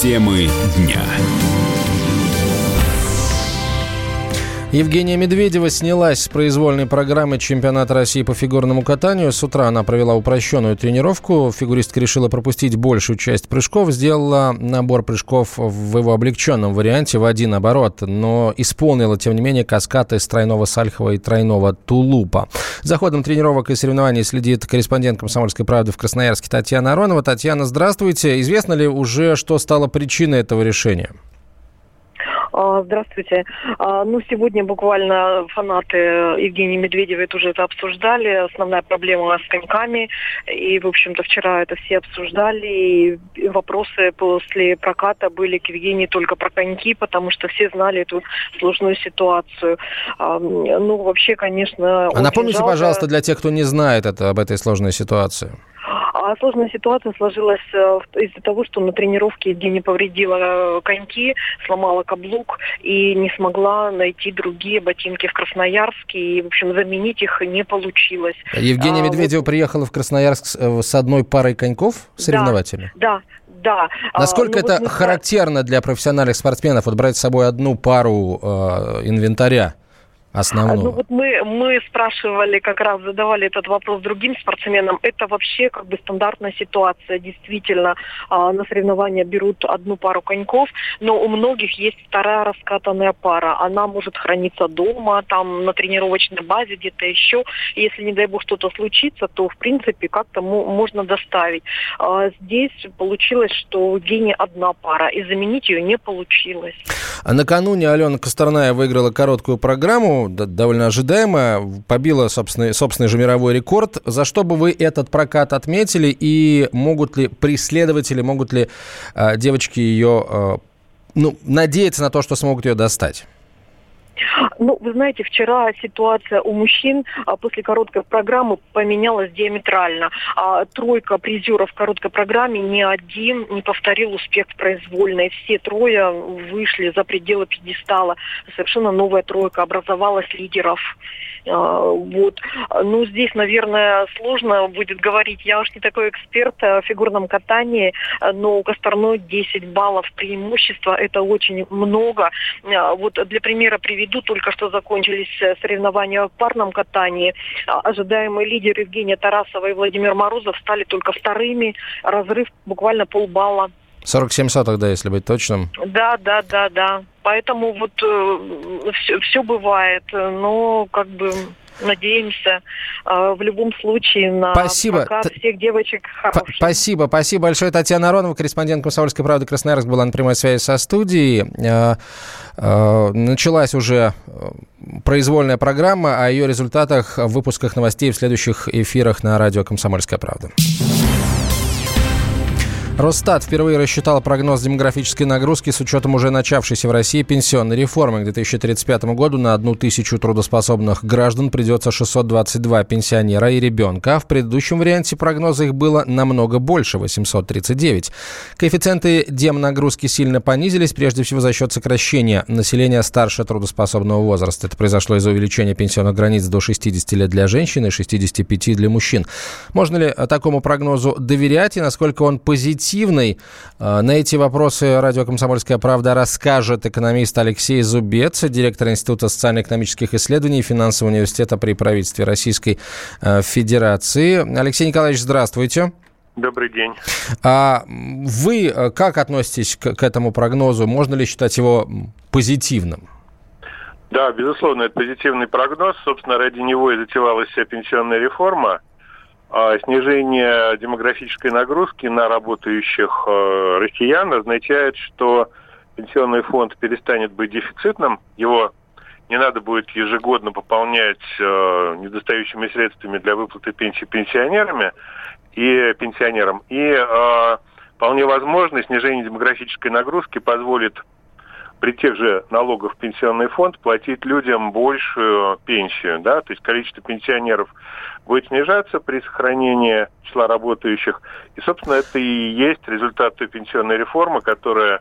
Темы дня. Евгения Медведева снялась с произвольной программы чемпионата России по фигурному катанию. С утра она провела упрощенную тренировку. Фигуристка решила пропустить большую часть прыжков. Сделала набор прыжков в его облегченном варианте в один оборот, но исполнила, тем не менее, каскад из тройного сальхова и тройного тулупа. За ходом тренировок и соревнований следит корреспондент «Комсомольской правды» в Красноярске Татьяна Аронова. Татьяна, здравствуйте. Известно ли уже, что стало причиной этого решения? А, здравствуйте. А, ну, сегодня буквально фанаты Евгении Медведевой тоже это обсуждали. Основная проблема с коньками. И, в общем-то, вчера это все обсуждали. И вопросы после проката были к Евгении только про коньки, потому что все знали эту сложную ситуацию. А, ну, вообще, конечно... А напомните, жалко... пожалуйста, для тех, кто не знает это, об этой сложной ситуации. А сложная ситуация сложилась э, из-за того, что на тренировке Евгения повредила э, коньки, сломала каблук и не смогла найти другие ботинки в Красноярске. И, в общем, заменить их не получилось. Евгения а, Медведева вот... приехала в Красноярск э, с одной парой коньков соревновательных? Да, да. А, Насколько ну, это вот характерно для профессиональных спортсменов, вот брать с собой одну пару э, инвентаря? Основного? Ну вот мы, мы спрашивали, как раз задавали этот вопрос другим спортсменам. Это вообще как бы стандартная ситуация. Действительно, а, на соревнования берут одну пару коньков, но у многих есть вторая раскатанная пара. Она может храниться дома, там на тренировочной базе, где-то еще. Если, не дай бог, что-то случится, то, в принципе, как-то можно доставить. А здесь получилось, что у Гени одна пара, и заменить ее не получилось. А накануне Алена Косторная выиграла короткую программу довольно ожидаемо, побила собственный, собственный же мировой рекорд. За что бы вы этот прокат отметили и могут ли преследователи, могут ли э, девочки ее, э, ну, надеяться на то, что смогут ее достать? Ну, вы знаете, вчера ситуация у мужчин а, после короткой программы поменялась диаметрально. А, тройка призеров в короткой программе ни один не повторил успех произвольной. Все трое вышли за пределы пьедестала. Совершенно новая тройка образовалась лидеров. А, вот. Ну, здесь, наверное, сложно будет говорить. Я уж не такой эксперт в фигурном катании, но у Косторной 10 баллов преимущества. Это очень много. Вот для примера приведу, только что закончились э, соревнования в парном катании. А, ожидаемые лидеры Евгения Тарасова и Владимир Морозов стали только вторыми. Разрыв буквально полбалла. 47 соток, да, если быть точным. Да, да, да, да. Поэтому вот э, все, все бывает, но как бы надеемся э, в любом случае на спасибо. прокат всех девочек хороший. Спасибо, спасибо большое. Татьяна Аронова, корреспондент «Комсомольской правды» Красноярск, была на прямой связи со студией. Э, э, началась уже произвольная программа. О ее результатах в выпусках новостей в следующих эфирах на радио «Комсомольская правда». Росстат впервые рассчитал прогноз демографической нагрузки с учетом уже начавшейся в России пенсионной реформы. К 2035 году на одну тысячу трудоспособных граждан придется 622 пенсионера и ребенка, а в предыдущем варианте прогноза их было намного больше – 839. Коэффициенты демнагрузки сильно понизились, прежде всего за счет сокращения населения старше трудоспособного возраста. Это произошло из-за увеличения пенсионных границ до 60 лет для женщин и 65 для мужчин. Можно ли такому прогнозу доверять и насколько он позитивен? Эффективной? А, на эти вопросы радио «Комсомольская правда» расскажет экономист Алексей Зубец, директор Института социально-экономических исследований и финансового университета при правительстве Российской а, Федерации. Алексей Николаевич, здравствуйте. Добрый день. А вы а, как относитесь к, к этому прогнозу? Можно ли считать его позитивным? Да, безусловно, это позитивный прогноз. Собственно, ради него и затевалась вся пенсионная реформа. А снижение демографической нагрузки на работающих э, россиян означает, что пенсионный фонд перестанет быть дефицитным, его не надо будет ежегодно пополнять э, недостающими средствами для выплаты пенсии пенсионерами и пенсионерам. И э, вполне возможно, снижение демографической нагрузки позволит при тех же налогах пенсионный фонд платить людям большую пенсию, да, то есть количество пенсионеров будет снижаться при сохранении числа работающих. И, собственно, это и есть результат той пенсионной реформы, которая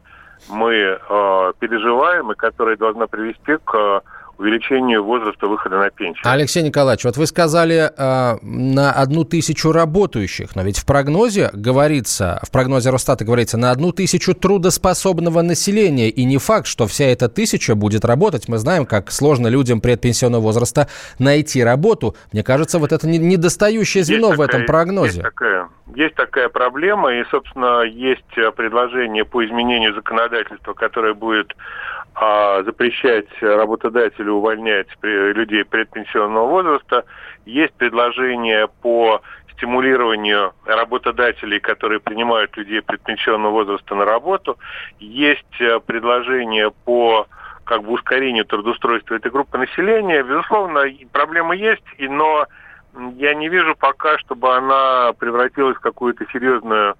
мы э, переживаем и которая должна привести к увеличению возраста выхода на пенсию. Алексей Николаевич, вот вы сказали э, на одну тысячу работающих, но ведь в прогнозе говорится, в прогнозе Росстата говорится на одну тысячу трудоспособного населения, и не факт, что вся эта тысяча будет работать. Мы знаем, как сложно людям предпенсионного возраста найти работу. Мне кажется, вот это недостающее звено есть в такая, этом прогнозе. Есть такая, есть такая проблема, и, собственно, есть предложение по изменению законодательства, которое будет а, запрещать работодателю увольнять людей предпенсионного возраста. Есть предложение по стимулированию работодателей, которые принимают людей предпенсионного возраста на работу. Есть э, предложение по как бы ускорению трудоустройства этой группы населения. Безусловно, проблема есть, но я не вижу пока, чтобы она превратилась в какую-то серьезную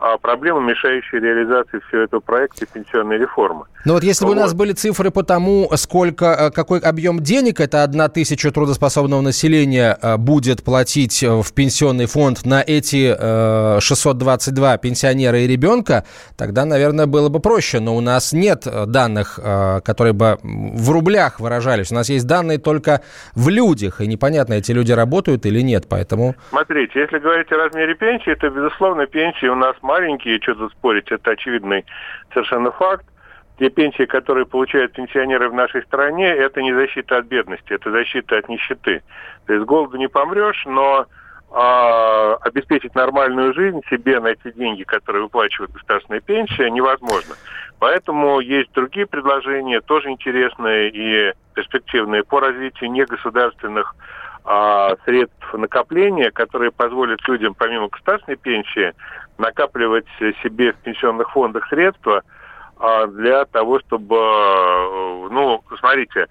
а, проблема, мешающая реализации всего этого проекта пенсионной реформы. Ну вот если бы вот. у нас были цифры по тому, сколько, э, какой объем денег это одна тысяча трудоспособного населения э, будет платить э, в пенсионный фонд на эти 622 пенсионера и ребенка, тогда, наверное, было бы проще. Но у нас нет данных, которые бы в рублях выражались. У нас есть данные только в людях, и непонятно, эти люди работают или нет, поэтому... Смотрите, если говорить о размере пенсии, то, безусловно, пенсии у нас маленькие, что тут спорить, это очевидный совершенно факт. Те пенсии, которые получают пенсионеры в нашей стране, это не защита от бедности, это защита от нищеты. То есть голоду не помрешь, но а, обеспечить нормальную жизнь себе на эти деньги, которые выплачивают государственная пенсия, невозможно. Поэтому есть другие предложения, тоже интересные и перспективные по развитию негосударственных а, средств накопления, которые позволят людям, помимо государственной пенсии, накапливать себе в пенсионных фондах средства для того, чтобы, э, ну, смотрите,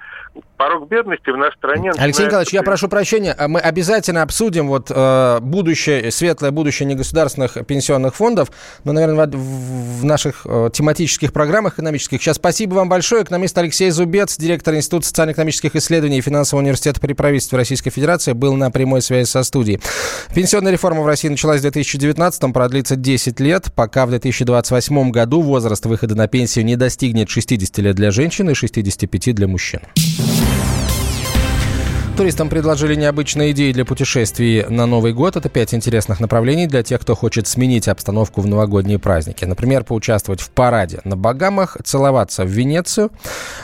порог бедности в нашей стране... Алексей Николаевич, я прошу прощения, а мы обязательно обсудим вот э, будущее, светлое будущее негосударственных пенсионных фондов, но, наверное, в, наших э, тематических программах экономических. Сейчас спасибо вам большое. Экономист Алексей Зубец, директор Института социально-экономических исследований и финансового университета при правительстве Российской Федерации, был на прямой связи со студией. Пенсионная реформа в России началась в 2019 продлится 10 лет, пока в 2028 году возраст выхода на пенсию не достигнет 60 лет для женщин и 65 для мужчин. Туристам предложили необычные идеи для путешествий на Новый год. Это пять интересных направлений для тех, кто хочет сменить обстановку в новогодние праздники. Например, поучаствовать в параде на Багамах, целоваться в Венецию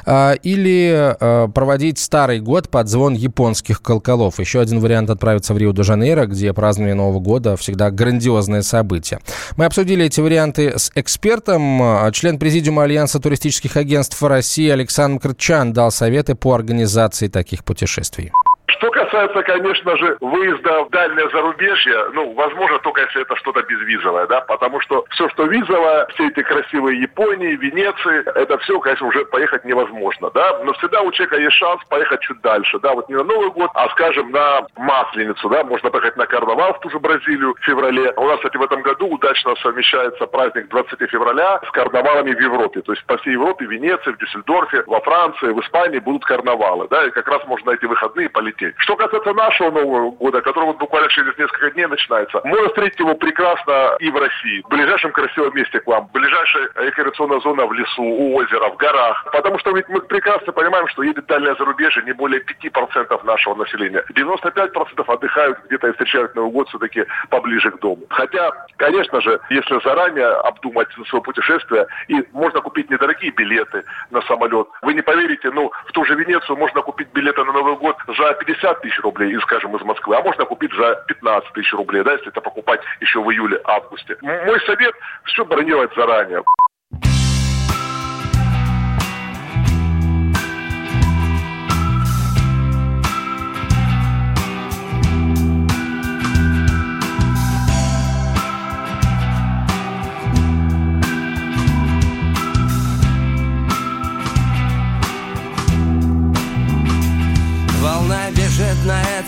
э, или э, проводить Старый год под звон японских колоколов. Еще один вариант отправиться в Рио-де-Жанейро, где празднование Нового года всегда грандиозное событие. Мы обсудили эти варианты с экспертом. Член президиума Альянса туристических агентств России Александр Крчан дал советы по организации таких путешествий. Что касается, конечно же, выезда в дальнее зарубежье, ну, возможно, только если это что-то безвизовое, да, потому что все, что визовое, все эти красивые Японии, Венеции, это все, конечно, уже поехать невозможно, да, но всегда у человека есть шанс поехать чуть дальше, да, вот не на Новый год, а, скажем, на Масленицу, да, можно поехать на карнавал в ту же Бразилию в феврале. У нас, кстати, в этом году удачно совмещается праздник 20 февраля с карнавалами в Европе, то есть по всей Европе, в Венеции, в Дюссельдорфе, во Франции, в Испании будут карнавалы, да, и как раз можно эти выходные полететь встретить. Что касается нашего Нового года, который вот буквально через несколько дней начинается, можно встретить его прекрасно и в России, в ближайшем красивом месте к вам, ближайшая рекреационная зона в лесу, у озера, в горах. Потому что ведь мы прекрасно понимаем, что едет дальнее зарубежье не более 5% нашего населения. 95% отдыхают где-то и встречают Новый год все-таки поближе к дому. Хотя, конечно же, если заранее обдумать свое путешествие, и можно купить недорогие билеты на самолет. Вы не поверите, ну, в ту же Венецию можно купить билеты на Новый год за 50 50 тысяч рублей, скажем, из Москвы, а можно купить за 15 тысяч рублей, да, если это покупать еще в июле-августе. Мой совет – все бронировать заранее.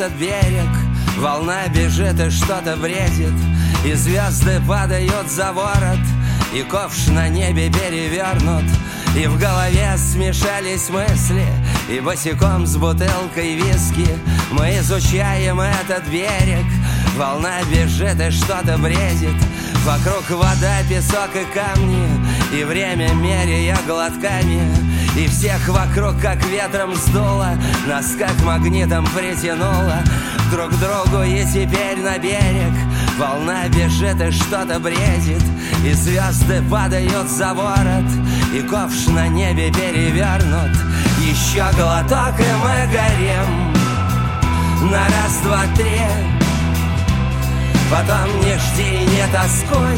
Этот берег. Волна бежит и что-то бредит И звезды падают за ворот. И ковш на небе перевернут. И в голове смешались мысли. И босиком с бутылкой виски Мы изучаем этот берег. Волна бежит и что-то бредит. Вокруг вода, песок и камни. И время меряя глотками И всех вокруг как ветром сдуло Нас как магнитом притянуло. Друг к другу и теперь на берег Волна бежит и что-то бредит. И звезды падают за ворот И ковш на небе перевернут. Еще глоток и мы горим. На раз, два, три. Потом не жди, не тоскуй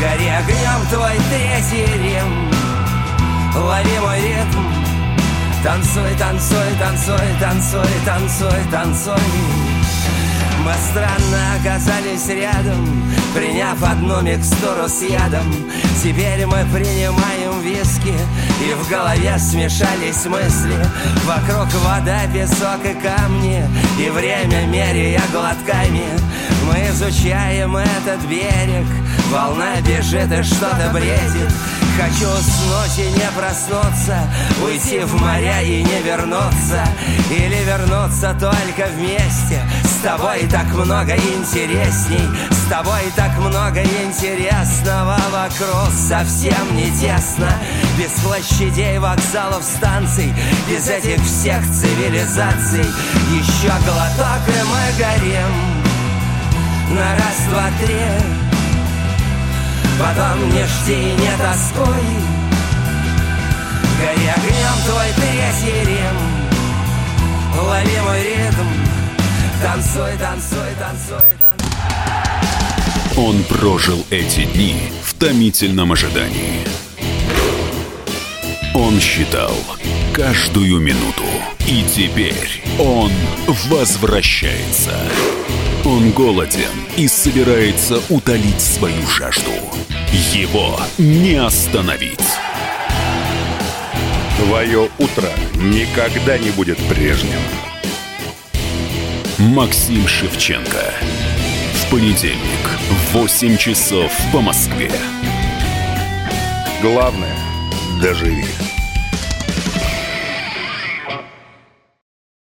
Гори огнем твой третий рим Лови мой ритм. Танцуй, танцуй, танцуй, танцуй, танцуй, танцуй. Мы странно оказались рядом Приняв одну микстуру с ядом. Теперь мы принимаем виски И в голове смешались мысли. Вокруг вода, песок и камни И время меряя глотками. Мы изучаем этот берег Волна бежит и что-то бредит Хочу уснуть и не проснуться Уйти в моря и не вернуться. Или вернуться только вместе. С тобой так много интересней С тобой так много интересного Вокруг. Совсем не тесно. Без площадей, вокзалов, станций Без этих всех цивилизаций. Еще глоток и мы горим. На раз, два, три Потом не жди, не тоскуй Гори огнем твой третий рим Лови мой ритм. Танцуй, танцуй, танцуй. Он прожил эти дни в томительном ожидании. Он считал каждую минуту. И теперь он возвращается он голоден и собирается утолить свою жажду. Его не остановить. Твое утро никогда не будет прежним. Максим Шевченко. В понедельник в 8 часов по Москве. Главное – доживи.